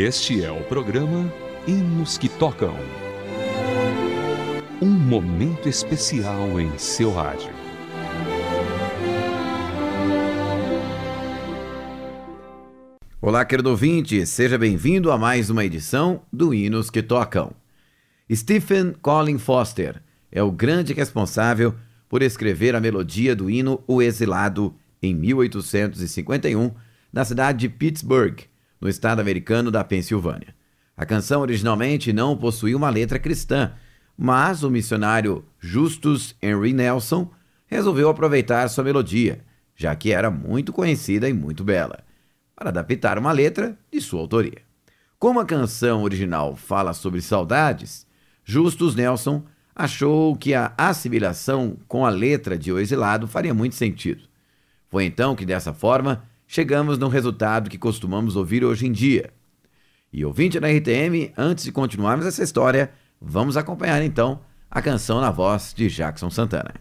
Este é o programa Hinos que Tocam. Um momento especial em seu rádio. Olá, querido ouvinte, seja bem-vindo a mais uma edição do Hinos que Tocam. Stephen Colin Foster é o grande responsável por escrever a melodia do hino O Exilado em 1851, na cidade de Pittsburgh, no estado americano da Pensilvânia. A canção originalmente não possuía uma letra cristã, mas o missionário Justus Henry Nelson resolveu aproveitar sua melodia, já que era muito conhecida e muito bela, para adaptar uma letra de sua autoria. Como a canção original fala sobre saudades, Justus Nelson achou que a assimilação com a letra de O Exilado faria muito sentido. Foi então que, dessa forma, chegamos no resultado que costumamos ouvir hoje em dia. E ouvinte da RTM, antes de continuarmos essa história, vamos acompanhar então a canção na voz de Jackson Santana.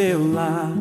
seu lar.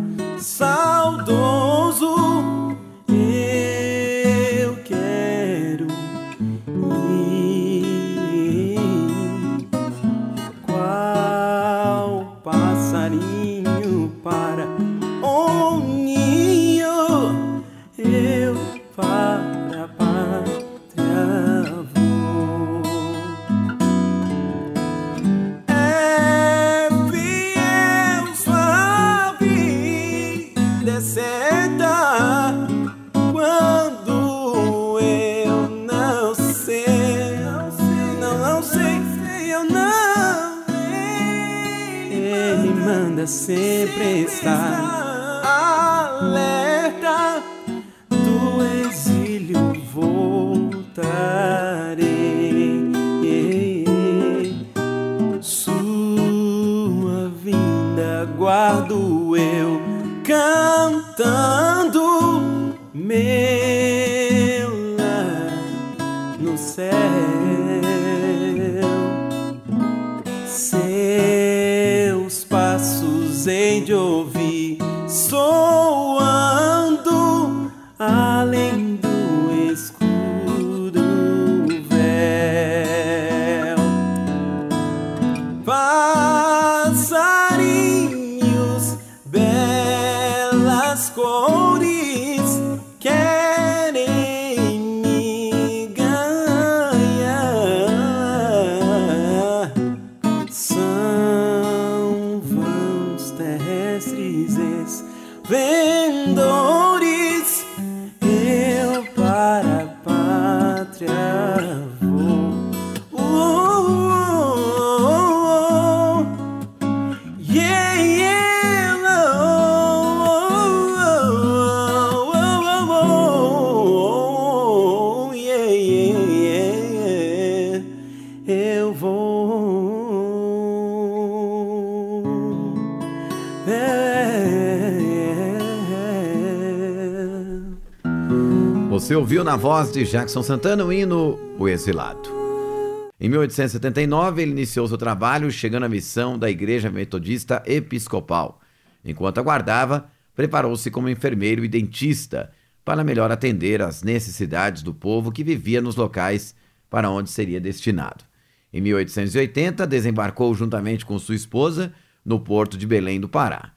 Sempre estar alerta Você ouviu na voz de Jackson Santana o hino O Exilado. Em 1879, ele iniciou seu trabalho chegando à missão da Igreja Metodista Episcopal. Enquanto aguardava, preparou-se como enfermeiro e dentista para melhor atender às necessidades do povo que vivia nos locais para onde seria destinado. Em 1880, desembarcou juntamente com sua esposa no porto de Belém do Pará.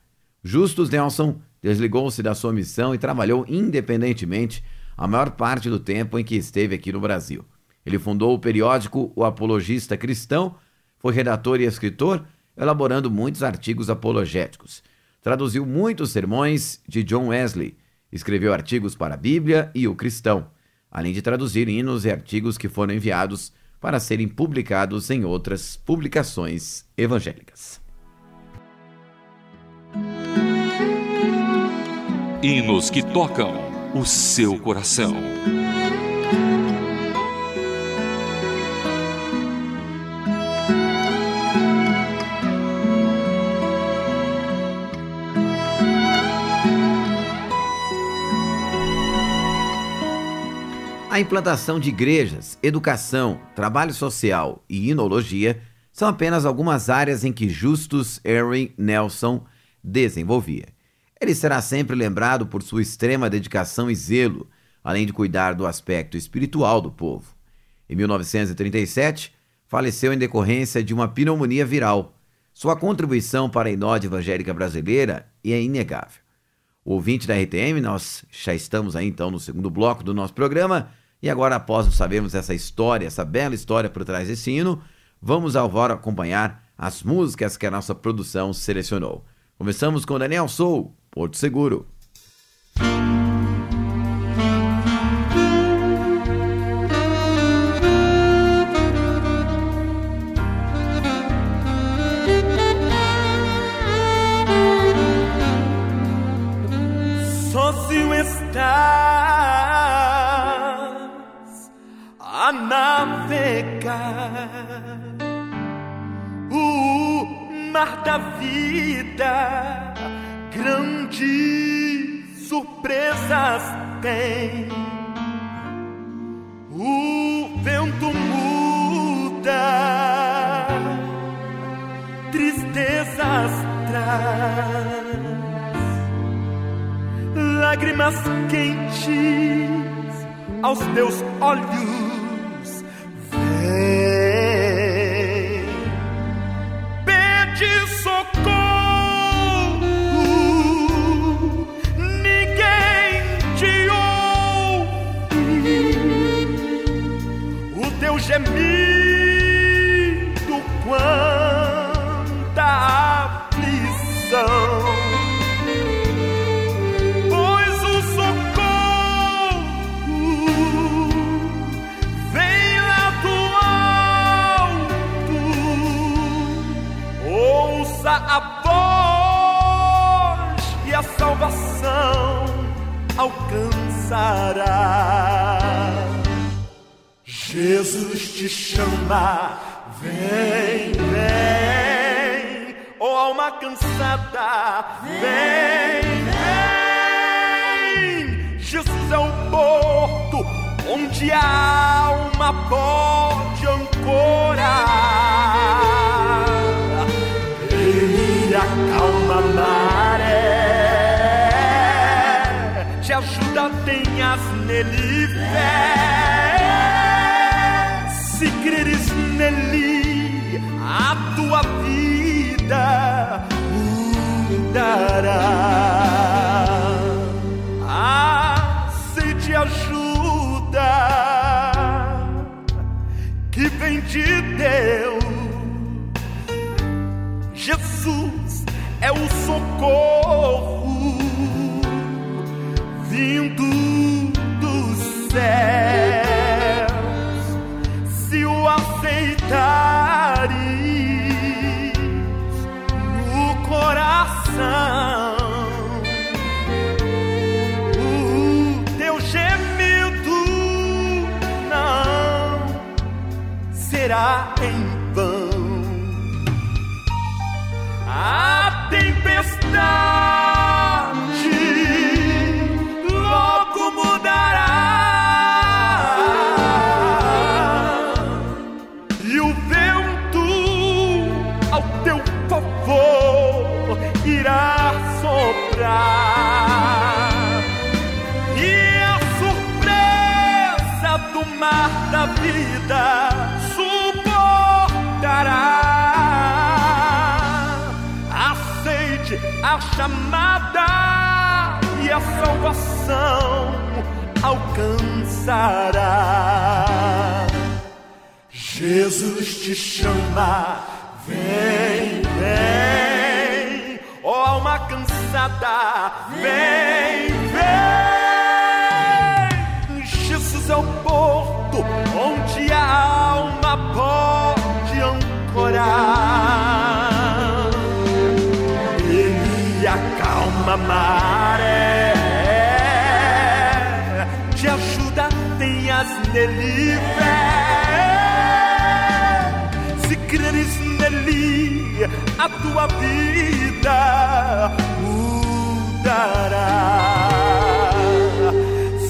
Justus Nelson desligou-se da sua missão e trabalhou independentemente a maior parte do tempo em que esteve aqui no Brasil. Ele fundou o periódico O Apologista Cristão, foi redator e escritor, elaborando muitos artigos apologéticos. Traduziu muitos sermões de John Wesley, escreveu artigos para a Bíblia e o Cristão, além de traduzir hinos e artigos que foram enviados para serem publicados em outras publicações evangélicas. Hinos que tocam o seu coração. A implantação de igrejas, educação, trabalho social e inologia são apenas algumas áreas em que Justus Henry Nelson desenvolvia. Ele será sempre lembrado por sua extrema dedicação e zelo, além de cuidar do aspecto espiritual do povo. Em 1937, faleceu em decorrência de uma pneumonia viral. Sua contribuição para a inódia evangélica brasileira é inegável. O ouvinte da RTM, nós já estamos aí então no segundo bloco do nosso programa, e agora, após sabermos essa história, essa bela história por trás desse hino, vamos agora acompanhar as músicas que a nossa produção selecionou. Começamos com Daniel Sou, Porto Seguro. Tem. O vento muda, tristezas traz lágrimas quentes aos teus olhos. Jesus te chama, vem, vem, ó alma cansada, vem, vem. Jesus é o porto onde a alma pode ancorar. Ele acalma a maré, te ajuda, tenhas nele fé. que vem de Deus. Jesus é o socorro vindo do céu. shine. Chamada e a salvação alcançará. Jesus te chama, vem, vem, ó alma cansada, vem, vem. Jesus é o porto onde a alma pode ancorar. Maré, te ajuda, tenhas nele fé. Se creres nele, a tua vida mudará.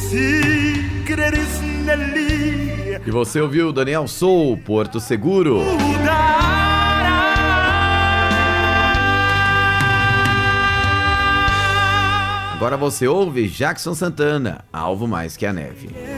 Se creres nele, E você ouviu Daniel Sou, Porto Seguro. mudará. Agora você ouve Jackson Santana, Alvo Mais Que a Neve.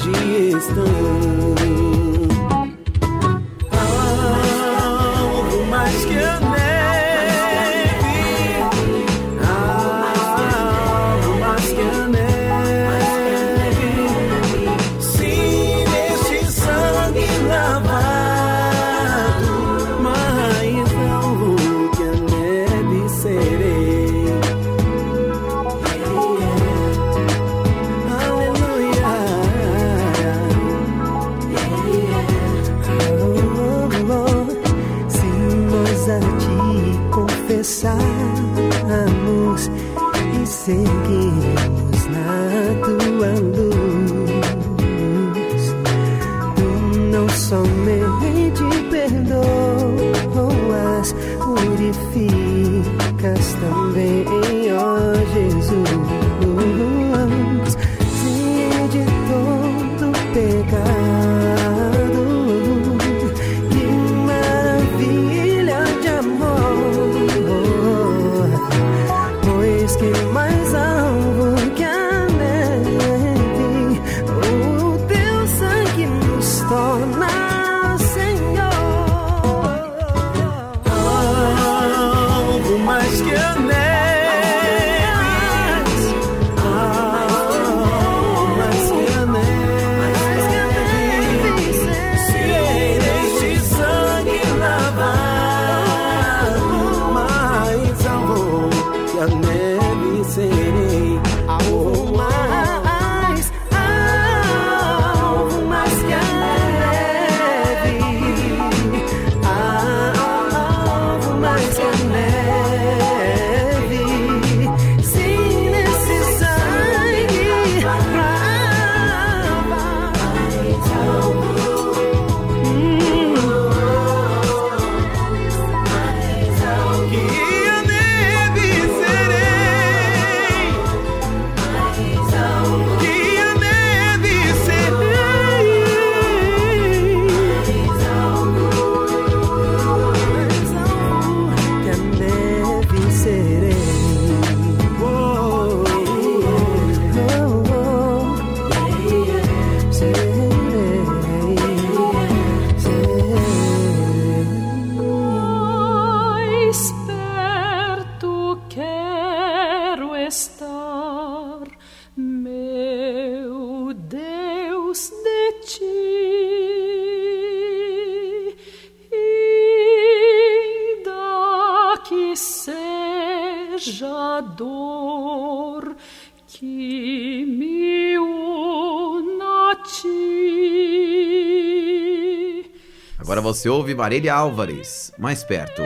Hoje estão. Confessarmos e seguirmos na tua luz, tu não somente perdoas, purificas também, que seja dor que me una a ti. Agora você ouve Marília Álvares, mais perto.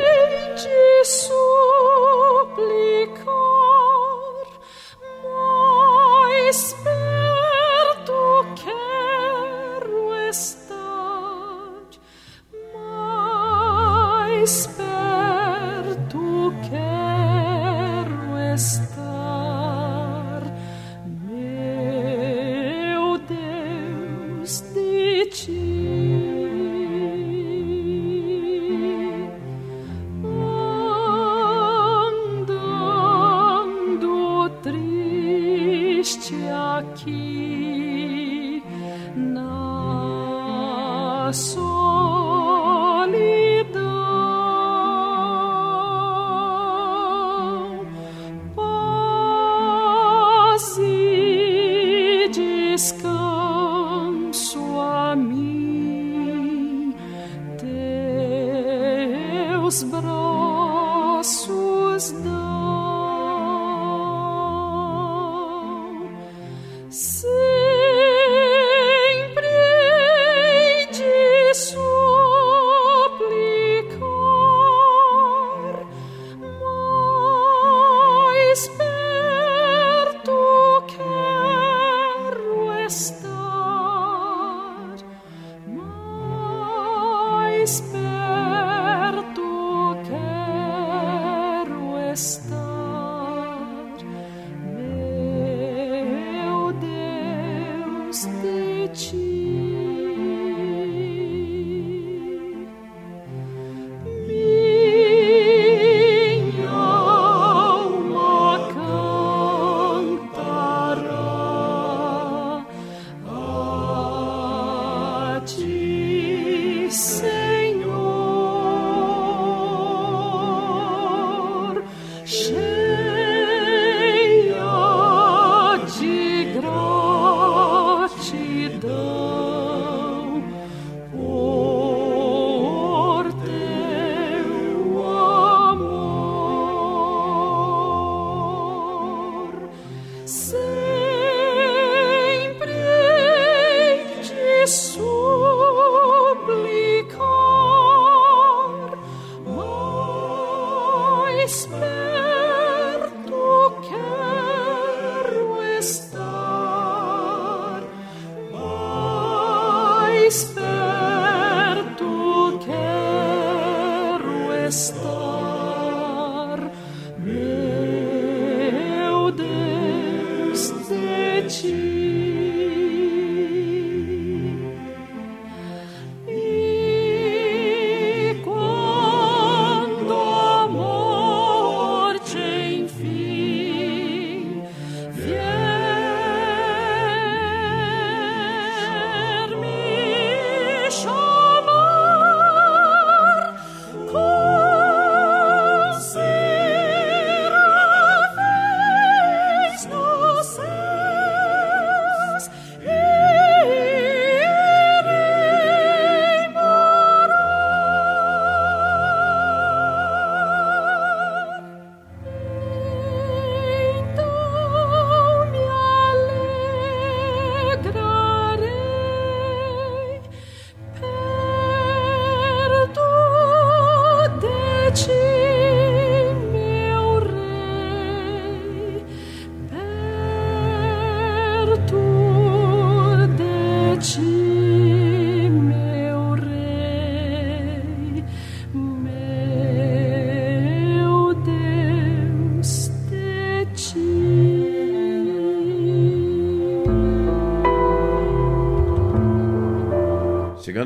Christ.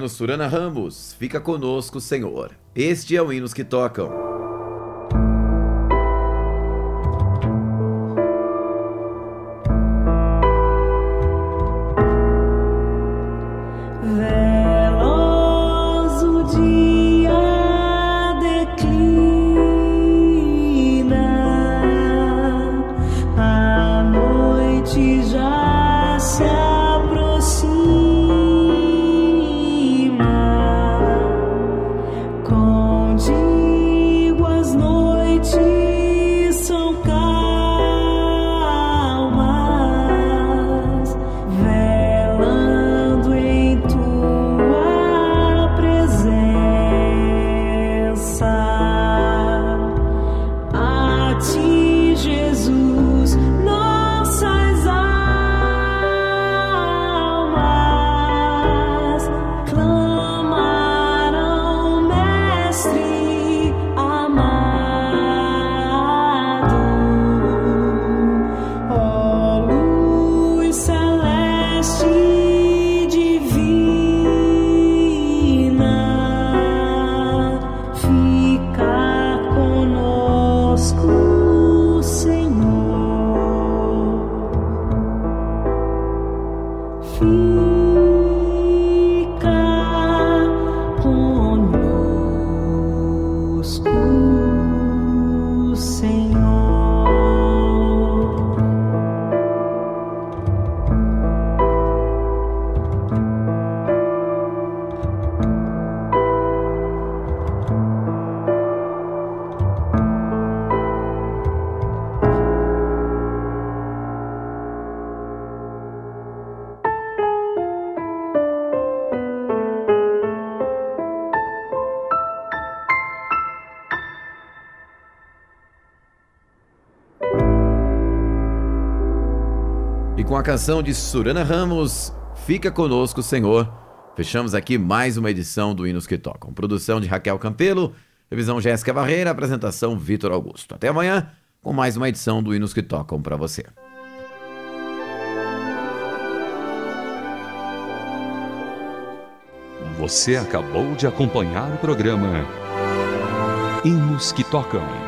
Surana Ramos. Fica conosco, Senhor. Este é o Hinos que Tocam. Conosco, a canção de Surana Ramos, Fica Conosco, Senhor, fechamos aqui mais uma edição do Hinos que Tocam. Produção de Raquel Campelo, revisão Jéssica Barreira, apresentação Vitor Augusto. Até amanhã com mais uma edição do Hinos que Tocam para você. Você acabou de acompanhar o programa Hinos que Tocam.